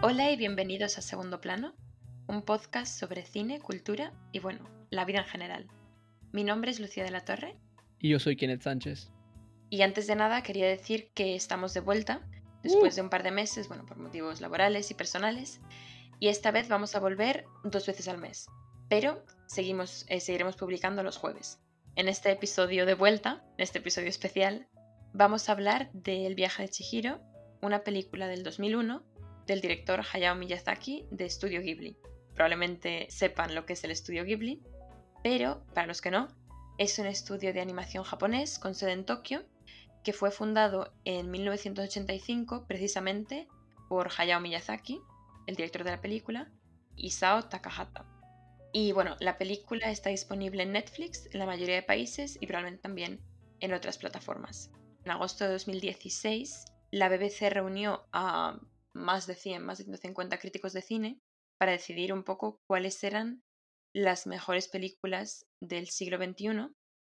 Hola y bienvenidos a Segundo Plano, un podcast sobre cine, cultura y bueno, la vida en general. Mi nombre es Lucía de la Torre. Y yo soy Kenneth Sánchez. Y antes de nada quería decir que estamos de vuelta después de un par de meses, bueno, por motivos laborales y personales. Y esta vez vamos a volver dos veces al mes. Pero seguimos, eh, seguiremos publicando los jueves. En este episodio de vuelta, en este episodio especial, vamos a hablar del viaje de Chihiro, una película del 2001 del director Hayao Miyazaki de Studio Ghibli. Probablemente sepan lo que es el Estudio Ghibli, pero para los que no, es un estudio de animación japonés con sede en Tokio que fue fundado en 1985 precisamente por Hayao Miyazaki, el director de la película, y Sao Takahata. Y bueno, la película está disponible en Netflix en la mayoría de países y probablemente también en otras plataformas. En agosto de 2016, la BBC reunió a más de 100, más de 150 críticos de cine para decidir un poco cuáles eran las mejores películas del siglo XXI,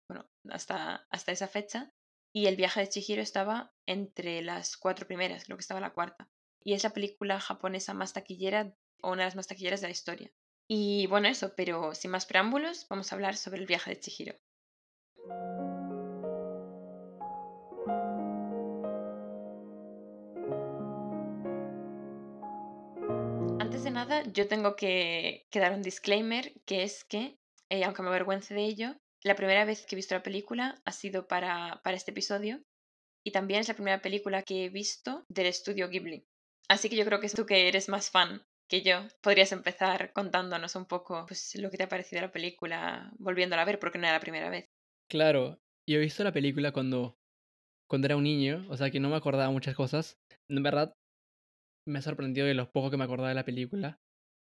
bueno, hasta, hasta esa fecha, y El viaje de Chihiro estaba entre las cuatro primeras, creo que estaba la cuarta, y es la película japonesa más taquillera o una de las más taquilleras de la historia. Y bueno, eso, pero sin más preámbulos, vamos a hablar sobre el viaje de Chihiro. Nada, yo tengo que, dar un disclaimer, que es que, eh, aunque me avergüence de ello, la primera vez que he visto la película ha sido para, para este episodio y también es la primera película que he visto del estudio Ghibli. Así que yo creo que tú que eres más fan que yo, podrías empezar contándonos un poco pues, lo que te ha parecido la película volviéndola a ver, porque no era la primera vez. Claro, yo he visto la película cuando, cuando era un niño, o sea que no me acordaba muchas cosas. En verdad, me ha sorprendido de lo poco que me acordaba de la película.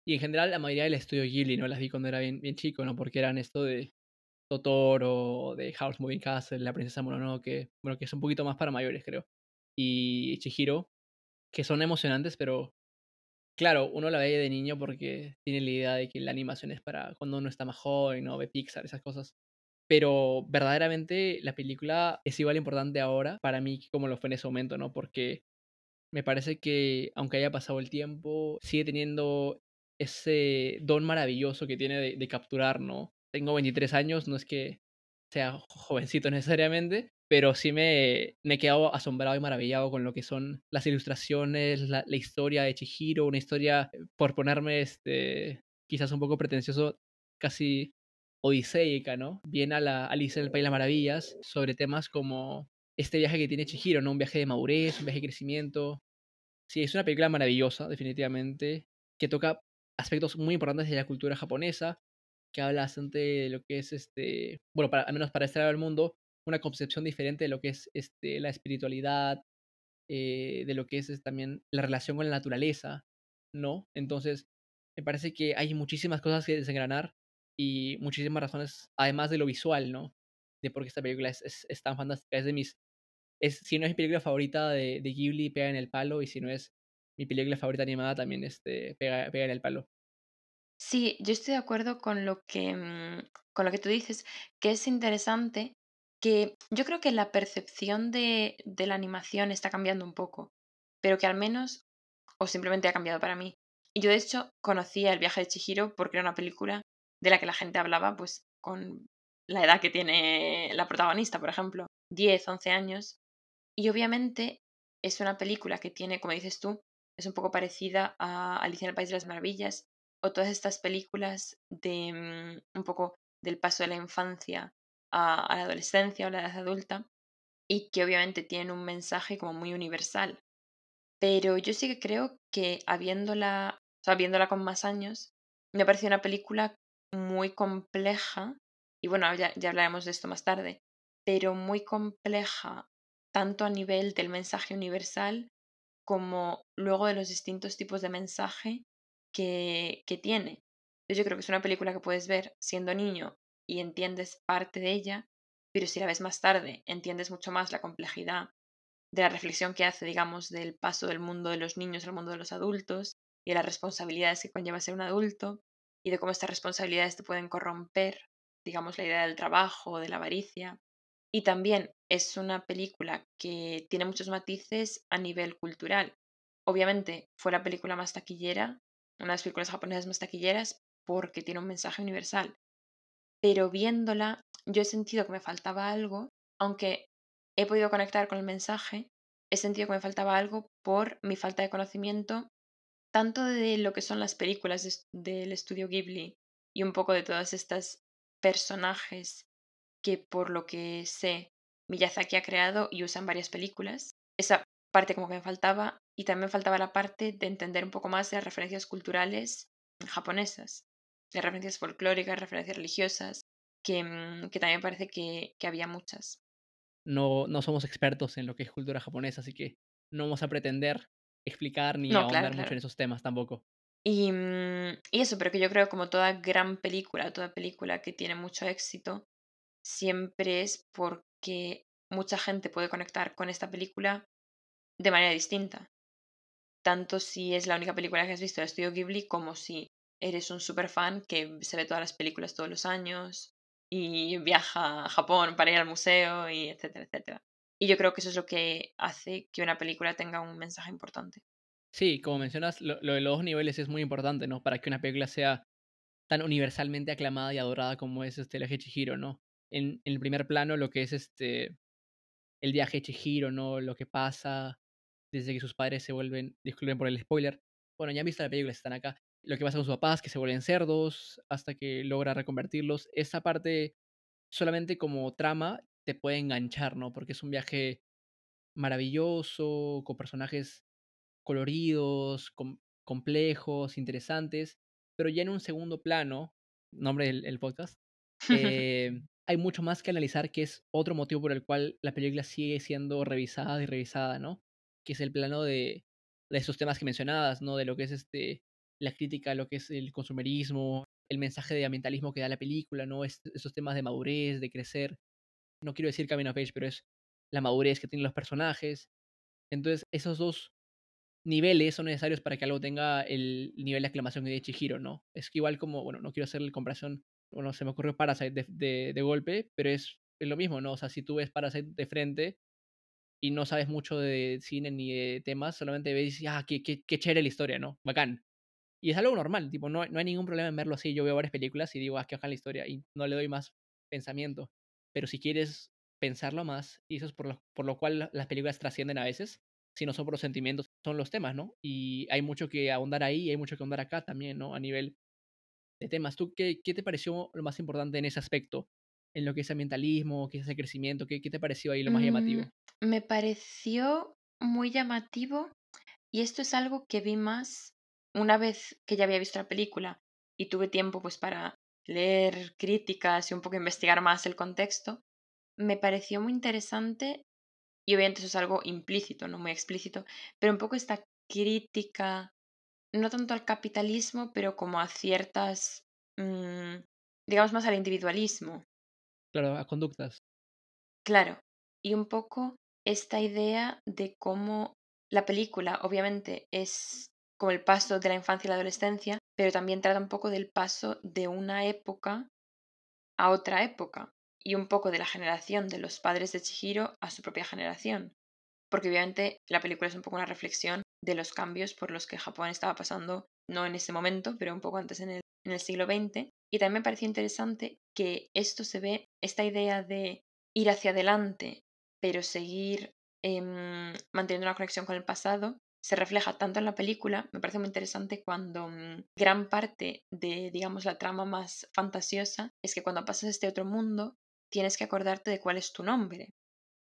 Y en general la mayoría del estudio Ghibli, ¿no? Las vi cuando era bien, bien chico, ¿no? Porque eran esto de Totoro, de House Moving Castle, La Princesa Mononoke, bueno, que es un poquito más para mayores, creo. Y Chihiro, que son emocionantes, pero claro, uno la ve de niño porque tiene la idea de que la animación es para cuando uno está más joven, ¿no? Ve Pixar, esas cosas. Pero verdaderamente la película es igual importante ahora para mí como lo fue en ese momento, ¿no? Porque me parece que, aunque haya pasado el tiempo, sigue teniendo ese don maravilloso que tiene de, capturar, ¿no? Tengo 23 años, no es que sea jovencito necesariamente, pero sí me, he quedado asombrado y maravillado con lo que son las ilustraciones, la, historia de Chihiro, una historia, eh, por ponerme este, quizás un poco pretencioso, casi odiseica, ¿no? Bien a la Alicia en el País de las Maravillas, sobre temas como este viaje que tiene Chihiro, ¿no? Un viaje de madurez, un viaje de crecimiento. Sí, es una película maravillosa, definitivamente, que toca aspectos muy importantes de la cultura japonesa, que habla bastante de lo que es, este, bueno, al menos para este lado mundo, una concepción diferente de lo que es este, la espiritualidad, eh, de lo que es, también la relación con la naturaleza, ¿no? Entonces, me parece que hay muchísimas cosas que desengranar y muchísimas razones, además de lo visual, ¿no? De por qué esta película es, es tan fantástica. Es de mis es, si no es mi película favorita de, de, Ghibli, pega en el palo, y si no es mi película favorita animada, también este, pega, pega en el palo. Sí, yo estoy de acuerdo con lo que mm, con lo que tú dices, que es interesante que yo creo que la percepción de, de la animación está cambiando un poco, pero que al menos, o simplemente ha cambiado para mí. Y yo de hecho conocía El viaje de Chihiro porque era una película de la que la gente hablaba pues con la edad que tiene la protagonista, por ejemplo, 10, 11 años, y obviamente es una película que tiene, como dices tú, es un poco parecida a Alicia en el País de las Maravillas o todas estas películas de mm, un poco del paso de la infancia a, la adolescencia o la edad adulta y que obviamente tienen un mensaje como muy universal. Pero yo sí que creo que habiéndola, o sea, viéndola con más años, me parecido una película muy compleja, y bueno, ya, ya hablaremos de esto más tarde, pero muy compleja tanto a nivel del mensaje universal como luego de los distintos tipos de mensaje que, que tiene. Yo creo que es una película que puedes ver siendo niño y entiendes parte de ella, pero si la ves más tarde entiendes mucho más la complejidad de la reflexión que hace, digamos, del paso del mundo de los niños al mundo de los adultos y de las responsabilidades que conlleva ser un adulto y de cómo estas responsabilidades te pueden corromper, digamos, la idea del trabajo, de la avaricia. Y también es una película que tiene muchos matices a nivel cultural. obviamente fue la película más taquillera, una de las películas japonesas más taquilleras, porque tiene un mensaje universal. Pero viéndola, yo he sentido que me faltaba algo, aunque he podido conectar con el mensaje, he sentido que me faltaba algo por mi falta de conocimiento, tanto de lo que son las películas del estudio Ghibli y un poco de todas estas personajes que por lo que sé Miyazaki ha creado y usa en varias películas. Esa parte como que me faltaba y también faltaba la parte de entender un poco más de las referencias culturales japonesas, de referencias folclóricas, referencias religiosas, que, mm, que también parece que, que había muchas. No, no somos expertos en lo que es cultura japonesa, así que no vamos a pretender explicar ni No, claro, ahondar mucho claro. en esos temas tampoco. Y, mm, y eso, pero que yo creo como toda gran película, toda película que tiene mucho éxito, siempre es porque mucha gente puede conectar con esta película de manera distinta. Tanto si es la única película que has visto de Estudio Ghibli como si eres un super fan que se ve todas las películas todos los años y viaja a Japón para ir al museo y etcétera, etcétera. Y yo creo que eso es lo que hace que una película tenga un mensaje importante. Sí, como mencionas, lo, lo de los dos niveles es muy importante, ¿no? Para que una película sea tan universalmente aclamada y adorada como es este, el viaje Chihiro, ¿no? En, el primer plano, lo que es este el viaje Chihiro, ¿no? Lo que pasa desde que sus padres se vuelven, disculpen por el spoiler, bueno, ya han visto la película, están acá, lo que pasa con sus papás, que se vuelven cerdos, hasta que logra reconvertirlos, esa parte solamente como trama te puede enganchar, ¿no? Porque es un viaje maravilloso, con personajes coloridos, com- complejos, interesantes, pero ya en un segundo plano, nombre del el podcast, eh, hay mucho más que analizar, que es otro motivo por el cual la película sigue siendo revisada y revisada, ¿no? Que es el plano de, de esos temas que mencionabas, ¿no? De lo que es este, la crítica lo que es el consumerismo, el mensaje de ambientalismo que da la película, ¿no? Es- esos temas de madurez, de crecer. No quiero decir camino of age, pero es la madurez que tienen los personajes. Entonces, esos dos niveles son necesarios para que algo tenga el nivel de aclamación de Chihiro, ¿no? Es que igual como, bueno, no quiero hacerle comparación, bueno, se me ocurrió Parasite de, de, de golpe, pero es, es, lo mismo, ¿no? O sea, si tú ves Parasite de frente y no sabes mucho de cine ni de temas, solamente ves ah, qué, qué, qué chévere la historia, ¿no? Bacán. Y es algo normal, tipo, no, no hay ningún problema en verlo así. Yo veo varias películas y digo, ah, qué bacán la historia, y no le doy más pensamiento. Pero si quieres pensarlo más, y eso es por lo, por lo cual las películas trascienden a veces, si no son por los sentimientos, son los temas, ¿no? Y hay mucho que ahondar ahí y hay mucho que ahondar acá también, ¿no? A nivel de temas. ¿Tú qué, qué te pareció lo más importante en ese aspecto? En lo que es ambientalismo, qué es el crecimiento, ¿qué, qué te pareció ahí lo más llamativo? Mm, me pareció muy llamativo y esto es algo que vi más una vez que ya había visto la película y tuve tiempo pues para leer críticas y un poco investigar más el contexto. Me pareció muy interesante y obviamente eso es algo implícito, no muy explícito, pero un poco esta crítica, no tanto al capitalismo, pero como a ciertas, mmm, digamos más al individualismo. Claro, a conductas. Claro, y un poco esta idea de cómo la película obviamente es como el paso de la infancia y la adolescencia, pero también trata un poco del paso de una época a otra época y un poco de la generación de los padres de Chihiro a su propia generación. Porque obviamente la película es un poco una reflexión de los cambios por los que Japón estaba pasando, no en ese momento, pero un poco antes en el, en el siglo XX. Y también me pareció interesante que esto se ve, esta idea de ir hacia adelante, pero seguir eh, manteniendo una conexión con el pasado, se refleja tanto en la película, me parece muy interesante cuando um, gran parte de, digamos, la trama más fantasiosa es que cuando pasas a este otro mundo tienes que acordarte de cuál es tu nombre.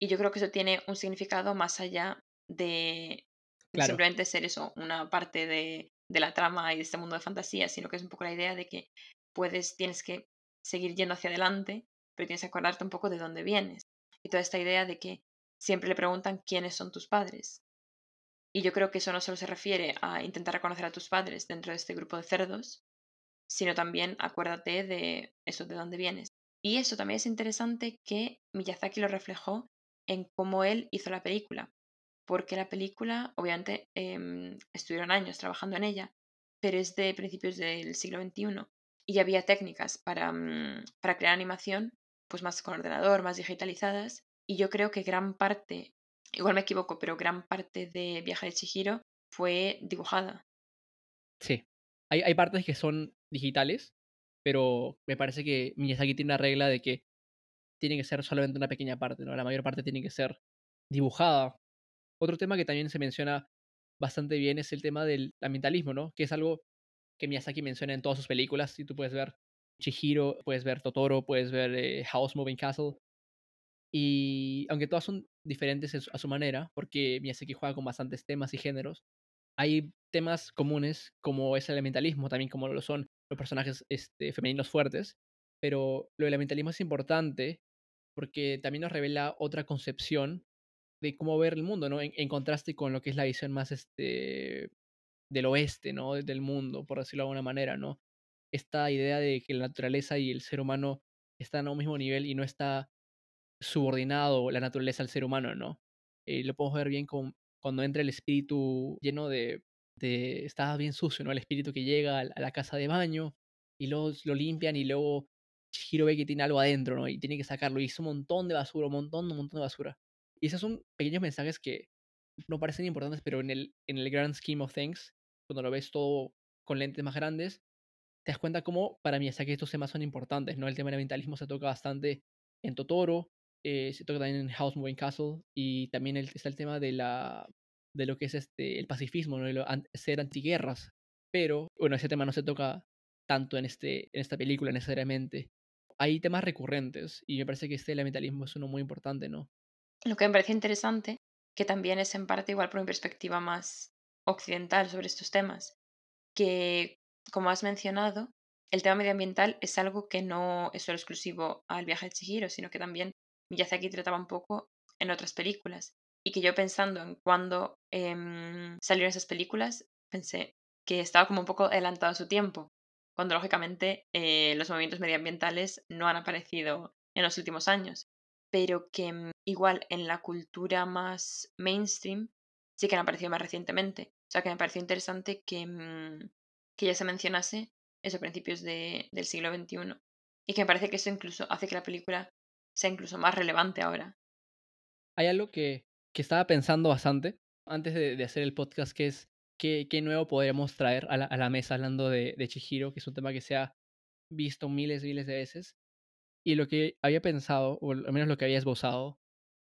Y yo creo que eso tiene un significado más allá de claro. simplemente ser eso, una parte de, de, la trama y de este mundo de fantasía, sino que es un poco la idea de que puedes, tienes que seguir yendo hacia adelante, pero tienes que acordarte un poco de dónde vienes. Y toda esta idea de que siempre le preguntan quiénes son tus padres. Y yo creo que eso no solo se refiere a intentar reconocer a tus padres dentro de este grupo de cerdos, sino también acuérdate de eso, de dónde vienes. Y eso también es interesante que Miyazaki lo reflejó en cómo él hizo la película, porque la película, obviamente, eh, estuvieron años trabajando en ella, pero es de principios del siglo XXI y había técnicas para, um, para crear animación, pues más con ordenador, más digitalizadas, y yo creo que gran parte, igual me equivoco, pero gran parte de Viaje de Chihiro fue dibujada. Sí. Hay, hay partes que son digitales, pero me parece que Miyazaki tiene una regla de que tiene que ser solamente una pequeña parte, ¿no? La mayor parte tiene que ser dibujada. Otro tema que también se menciona bastante bien es el tema del ambientalismo, ¿no? Que es algo que Miyazaki menciona en todas sus películas. Y tú puedes ver Chihiro, puedes ver Totoro, puedes ver eh, House Moving Castle. Y aunque todas son diferentes a su manera, porque Miyazaki juega con bastantes temas y géneros, hay temas comunes como es el elementalismo, también como lo son los personajes este, femeninos fuertes. Pero lo del elementalismo es importante porque también nos revela otra concepción de cómo ver el mundo, ¿no? En, contraste con lo que es la visión más este, del oeste, ¿no? Del mundo, por decirlo de alguna manera, ¿no? Esta idea de que la naturaleza y el ser humano están a un mismo nivel y no está subordinado la naturaleza al ser humano, ¿no? Eh, lo podemos ver bien con, cuando entra el espíritu lleno de, de... Está bien sucio, ¿no? El espíritu que llega a la casa de baño y luego lo limpian y luego Chihiro ve que tiene algo adentro, ¿no? Y tiene que sacarlo y es un montón de basura, un montón, un montón de basura. Y esos son pequeños mensajes que no parecen importantes, pero en el, en el grand scheme of things, cuando lo ves todo con lentes más grandes, te das cuenta cómo para mí que estos temas son importantes, ¿no? El tema del ambientalismo se toca bastante en Totoro, eh, se toca también en House Moving Castle, y también está el tema de la de lo que es este el pacifismo, ¿no? ser antiguerras. Pero, bueno, ese tema no se toca tanto en, este, en esta película necesariamente. Hay temas recurrentes, y me parece que este ambientalismo es uno muy importante, ¿no? Lo que me parece interesante, que también es en parte igual por mi perspectiva más occidental sobre estos temas, que, como has mencionado, el tema medioambiental es algo que no es solo exclusivo al viaje de Chihiro, sino que también Miyazaki trataba un poco en otras películas. Y que yo pensando en cuándo em, salieron esas películas, pensé que estaba como un poco adelantado a su tiempo, cuando lógicamente eh, los movimientos medioambientales no han aparecido en los últimos años pero que mm, igual en la cultura más mainstream sí que han aparecido más recientemente. O sea que me pareció interesante que, mm, que ya se mencionase eso a principios de, del siglo XXI. Y que me parece que eso incluso hace que la película sea incluso más relevante ahora. Hay algo que, que estaba pensando bastante antes de, hacer el podcast, que es qué, qué nuevo podríamos traer a la, a la mesa hablando de, de Chihiro, que es un tema que se ha visto miles y miles de veces. Y lo que había pensado, o al menos lo que había esbozado,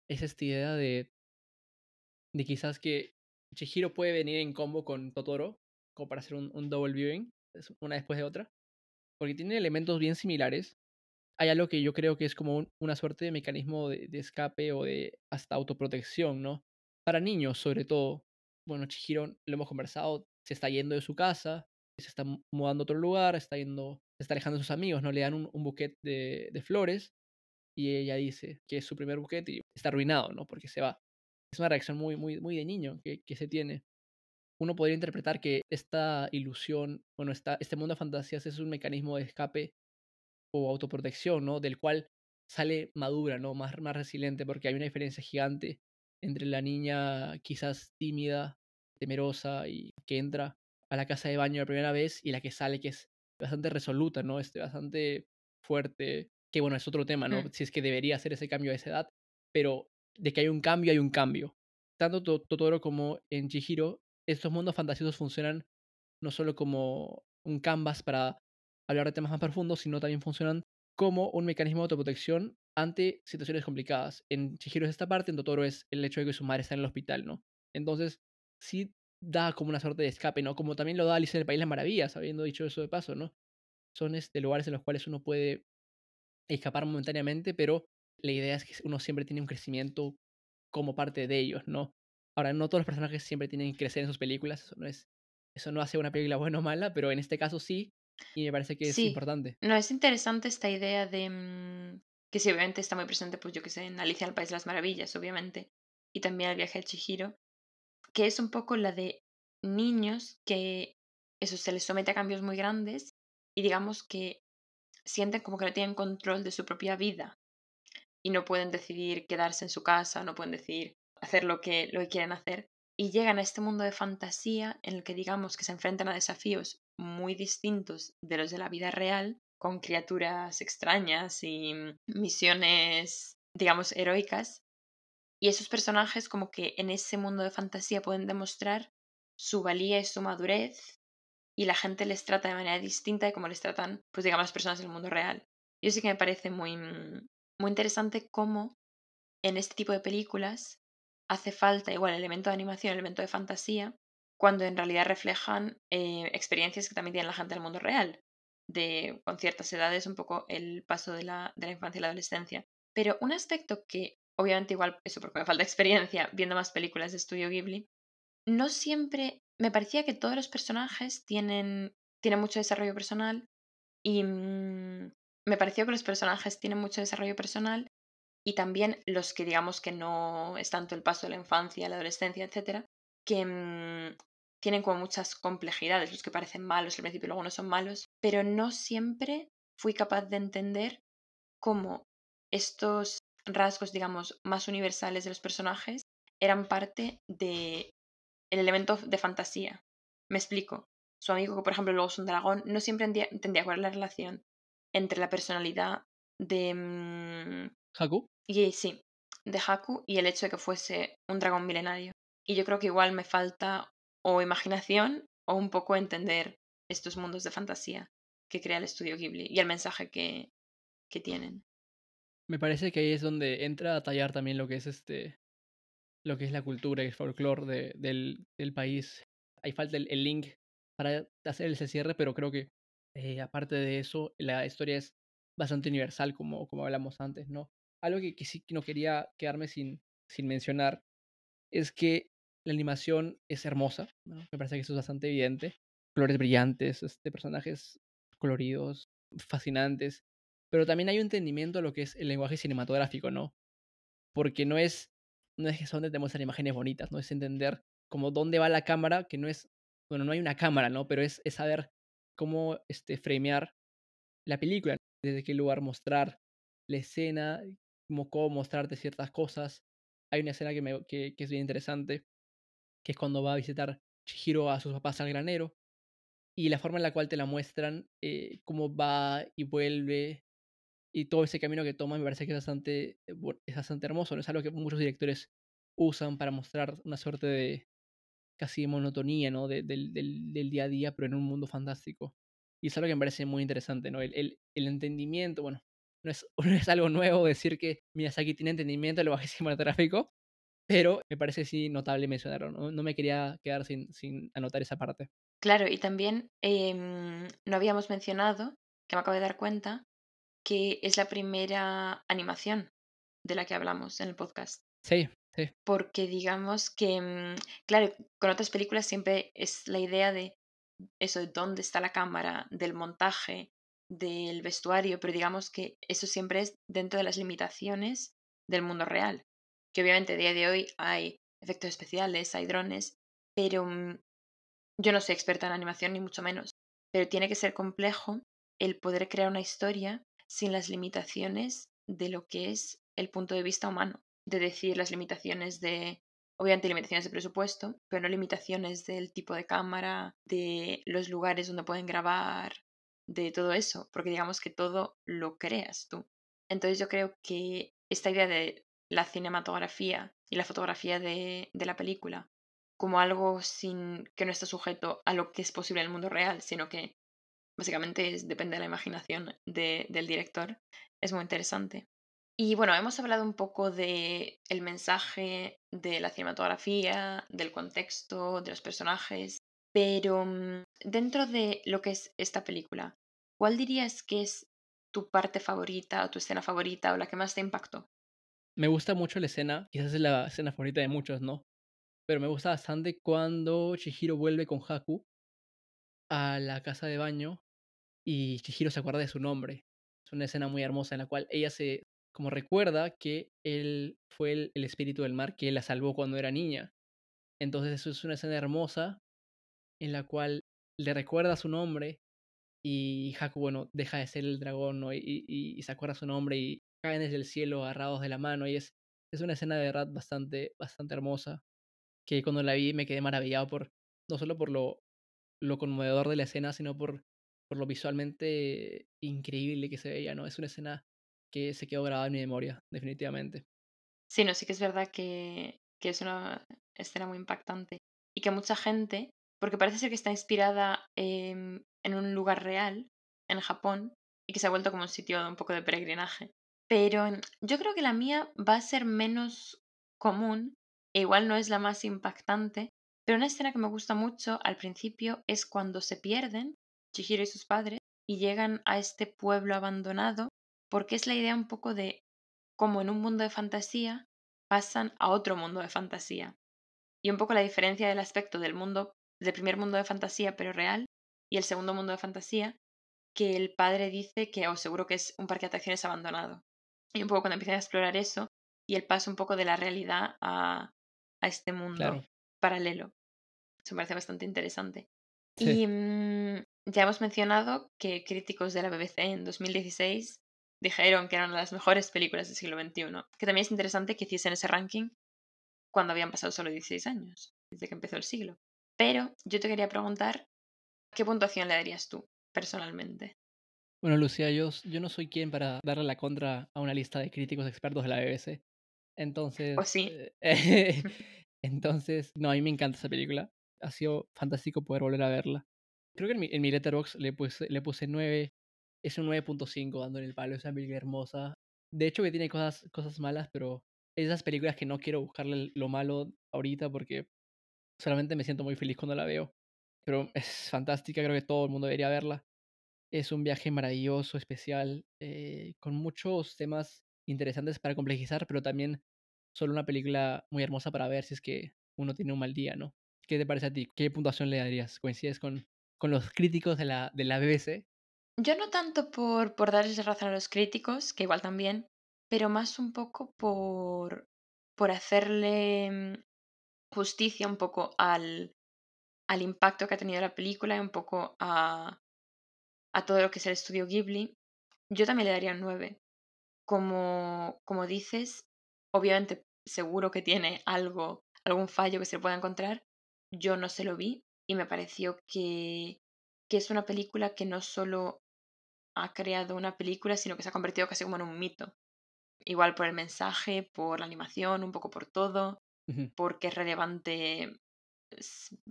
es esta idea de, de quizás que Chihiro puede venir en combo con Totoro, como para hacer un, un double viewing, una después de otra, porque tiene elementos bien similares. Hay algo que yo creo que es como una suerte de mecanismo de, escape o de hasta autoprotección, ¿no? Para niños, sobre todo. Bueno, Chihiro, lo hemos conversado, se está yendo de su casa, se está mudando a otro lugar, está yendo está alejando de sus amigos, ¿no? Le dan un, un buquete de, de, flores y ella dice que es su primer buquete y está arruinado, ¿no? Porque se va. Es una reacción muy, muy, muy de niño que, que se tiene. Uno podría interpretar que esta ilusión, bueno, esta, este mundo de fantasías es un mecanismo de escape o autoprotección, ¿no? Del cual sale madura, ¿no? Más, más resiliente, porque hay una diferencia gigante entre la niña quizás tímida, temerosa y que entra a la casa de baño la primera vez y la que sale que es bastante resoluta, ¿no? Este, bastante fuerte, que bueno, es otro tema, ¿no? Mm. Si es que debería hacer ese cambio a esa edad, pero de que hay un cambio, hay un cambio. Tanto Totoro como en Chihiro, estos mundos fantasiosos funcionan no solo como un canvas para hablar de temas más profundos, sino también funcionan como un mecanismo de autoprotección ante situaciones complicadas. En Chihiro es esta parte, en Totoro es el hecho de que su madre está en el hospital, ¿no? Entonces, sí da como una suerte de escape, ¿no? Como también lo da Alice en el País de las Maravillas, habiendo dicho eso de paso, ¿no? Son este, lugares en los cuales uno puede escapar momentáneamente, pero la idea es que uno siempre tiene un crecimiento como parte de ellos, ¿no? Ahora, no todos los personajes siempre tienen que crecer en sus películas, eso no, es, eso no hace una película buena o mala, pero en este caso sí, y me parece que es importante. No, es interesante esta idea de mmm, que sí, obviamente está muy presente, pues yo que sé, en Alicia el País de las Maravillas, obviamente, y también el viaje de Chihiro, que es un poco la de niños que eso se les somete a cambios muy grandes y digamos que sienten como que no tienen control de su propia vida y no pueden decidir quedarse en su casa, no pueden decidir hacer lo que, lo que quieren hacer y llegan a este mundo de fantasía en el que digamos que se enfrentan a desafíos muy distintos de los de la vida real, con criaturas extrañas y misiones, digamos, heroicas, y esos personajes como que en ese mundo de fantasía pueden demostrar su valía y su madurez y la gente les trata de manera distinta de como les tratan, pues digamos, las personas del mundo real. Yo sí que me parece muy, muy interesante cómo en este tipo de películas hace falta igual el elemento de animación, el elemento de fantasía, cuando en realidad reflejan eh, experiencias que también tiene la gente del mundo real, de con ciertas edades, un poco el paso de la, de la infancia y la adolescencia. Pero un aspecto que, obviamente, igual, eso porque me falta experiencia viendo más películas de estudio Ghibli, no siempre. Me parecía que todos los personajes tienen, tienen mucho desarrollo personal y mm, me pareció que los personajes tienen mucho desarrollo personal y también los que digamos que no es tanto el paso de la infancia, la adolescencia, etcétera, que mm, tienen como muchas complejidades, los que parecen malos al principio y luego no son malos, pero no siempre fui capaz de entender cómo estos rasgos, digamos, más universales de los personajes eran parte de el elemento de fantasía. Me explico. Su amigo, que por ejemplo luego es un dragón, no siempre entendía cuál es la relación entre la personalidad de... ¿Haku? Y, sí, de Haku y el hecho de que fuese un dragón milenario. Y yo creo que igual me falta o imaginación o un poco entender estos mundos de fantasía que crea el estudio Ghibli y el mensaje que, que tienen. Me parece que ahí es donde entra a tallar también lo que es este lo que es la cultura y el folclore del, del, país. Ahí falta el, link para hacer ese cierre, pero creo que eh, aparte de eso, la historia es bastante universal, como, como hablamos antes, ¿no? Algo que, que sí que no quería quedarme sin, sin mencionar es que la animación es hermosa, me parece que eso es bastante evidente. Colores brillantes, este, personajes coloridos, fascinantes, pero también hay un entendimiento de lo que es el lenguaje cinematográfico, ¿no? Porque no es, no es que donde tenemos imágenes bonitas, no es entender como dónde va la cámara, que no es, bueno, no hay una cámara, ¿no? Pero es, es saber cómo este, framear la película, desde qué lugar mostrar la escena, cómo, cómo mostrarte ciertas cosas. Hay una escena que, me, que, es bien interesante, que es cuando va a visitar Chihiro a sus papás al granero, y la forma en la cual te la muestran, eh, cómo va y vuelve, y todo ese camino que toma me parece que es bastante, eh, es bastante hermoso, es algo que muchos directores usan para mostrar una suerte de casi monotonía ¿no? del, del, del, día a día, pero en un mundo fantástico. Y es algo que me parece muy interesante, ¿no? El, el, el entendimiento, bueno, no es, no es, algo nuevo decir que Miyazaki tiene entendimiento del lenguaje cinematográfico, pero me parece sí notable mencionarlo, ¿no? No me quería quedar sin, sin anotar esa parte. Claro, y también eh, no habíamos mencionado, que me acabo de dar cuenta, que es la primera animación de la que hablamos en el podcast. Sí, sí. Porque digamos que, mm, claro, con otras películas siempre es la idea de eso, de dónde está la cámara, del montaje, del vestuario, pero digamos que eso siempre es dentro de las limitaciones del mundo real. Que obviamente a día de hoy hay efectos especiales, hay drones, pero mm, yo no soy experta en animación ni mucho menos, pero tiene que ser complejo el poder crear una historia sin las limitaciones de lo que es el punto de vista humano, de decir las limitaciones de, obviamente limitaciones de presupuesto, pero no limitaciones del tipo de cámara, de los lugares donde pueden grabar, de todo eso, porque digamos que todo lo creas tú. Entonces yo creo que esta idea de la cinematografía y la fotografía de, de la película como algo sin que no está sujeto a lo que es posible en el mundo real, sino que Básicamente depende de la imaginación del director. Es muy interesante. Y bueno, hemos hablado un poco de el mensaje, de la cinematografía, del contexto, de los personajes, pero mm, dentro de lo que es esta película, ¿cuál dirías que es tu parte favorita o tu escena favorita o la que más te impactó? Me gusta mucho la escena, quizás es la escena favorita de muchos, ¿no? Pero me gusta bastante cuando Chihiro vuelve con Haku a la casa de baño y Chihiro se acuerda de su nombre. Es una escena muy hermosa en la cual ella se como recuerda que él fue el, espíritu del mar que la salvó cuando era niña. Entonces eso es una escena hermosa en la cual le recuerda su nombre y Haku, bueno, deja de ser el dragón y, se acuerda su nombre y caen desde el cielo agarrados de la mano y es, es una escena de verdad bastante, bastante hermosa que cuando la vi me quedé maravillado por, no solo por lo, lo conmovedor de la escena, sino por por lo visualmente increíble que se veía, ¿no? Es una escena que se quedó grabada en mi memoria, definitivamente. Sí, no, sí que es verdad que, que es una escena muy impactante. y que mucha gente, porque parece ser que está inspirada em, en un lugar real, en Japón, y que se ha vuelto como un sitio un poco de peregrinaje. Pero em, yo creo que la mía va a ser menos común, e igual no es la más impactante, pero una escena que me gusta mucho al principio es cuando se pierden, Chihiro y sus padres, y llegan a este pueblo abandonado, porque es la idea un poco de cómo en un mundo de fantasía pasan a otro mundo de fantasía. Y un poco la diferencia del aspecto del mundo, del primer mundo de fantasía pero real, y el segundo mundo de fantasía, que el padre dice que, o seguro que es un parque de atracciones abandonado. Y un poco cuando empiezan a explorar eso, y el paso un poco de la realidad a, a este mundo paralelo. Eso me parece bastante interesante. Y mm, ya hemos mencionado que críticos de la BBC en 2016 dijeron que eran las mejores películas del siglo XXI. Que también es interesante que hiciesen ese ranking cuando habían pasado solo 16 años, desde que empezó el siglo. Pero yo te quería preguntar, ¿qué puntuación le darías tú, personalmente? Bueno, Lucía, yo, yo no soy quien para darle la contra a una lista de críticos expertos de la BBC. Entonces. Pues sí. Eh, entonces, no, a mí me encanta esa película. Ha sido fantástico poder volver a verla. Creo que en mi, en mi letterbox le puse, le puse 9. Es un 9.5 dándole el palo. Es una película hermosa. De hecho, que tiene cosas, cosas malas, pero esas películas que no quiero buscarle lo malo ahorita porque solamente me siento muy feliz cuando la veo. Pero es fantástica, creo que todo el mundo debería verla. Es un viaje maravilloso, especial, eh, con muchos temas interesantes para complejizar, pero también solo una película muy hermosa para ver si es que uno tiene un mal día, ¿no? ¿Qué te parece a ti? ¿Qué puntuación le darías? ¿Coincides con, con los críticos de la, de la BBC? Yo no tanto por, por darles razón a los críticos, que igual también, pero más un poco por, por hacerle mm, justicia un poco al, al impacto que ha tenido la película y un poco a, a todo lo que es el estudio Ghibli. Yo también le daría un 9. Como, como dices, obviamente seguro que tiene algo, algún fallo que se pueda encontrar. Yo no se lo vi y me pareció que, que es una película que no solo ha creado una película, sino que se ha convertido casi como en un mito. Igual por el mensaje, por la animación, un poco por todo, porque es relevante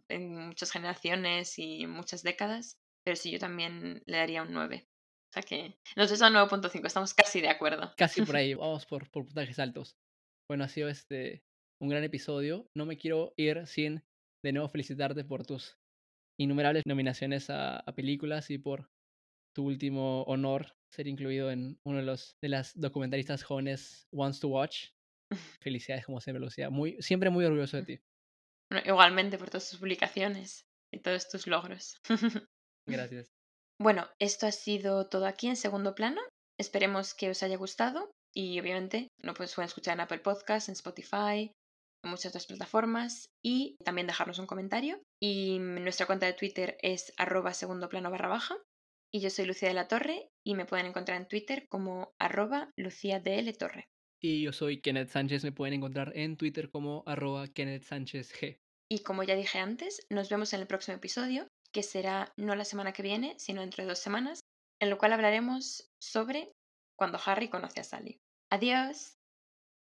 en muchas generaciones y muchas décadas. Pero sí, yo también le daría un 9. O sea que nosotros a 9.5, estamos casi de acuerdo. Casi por ahí, vamos por, por puntajes altos. Bueno, ha sido este un gran episodio. No me quiero ir sin de nuevo felicitarte por tus innumerables nominaciones a, a películas y por tu último honor ser incluido en uno de los de las documentaristas jóvenes Wants to Watch. Felicidades como siempre, Lucía. Muy, siempre muy orgulloso de ti. Igualmente por todas tus publicaciones y todos tus logros. Gracias. Bueno, esto ha sido todo aquí en segundo plano. Esperemos que os haya gustado y obviamente no pueden escuchar en Apple Podcasts, en Spotify, en muchas otras plataformas y también dejarnos un comentario. Y nuestra cuenta de Twitter es arroba segundo plano barra baja. Y yo soy Lucía de la Torre y me pueden encontrar en Twitter como arroba Lucía DL Torre. Y yo soy Kenneth Sánchez, me pueden encontrar en Twitter como arroba Kenneth. Y como ya dije antes, nos vemos en el próximo episodio, que será no la semana que viene, sino dentro de dos semanas, en lo cual hablaremos sobre cuando Harry conoce a Sally. Adiós.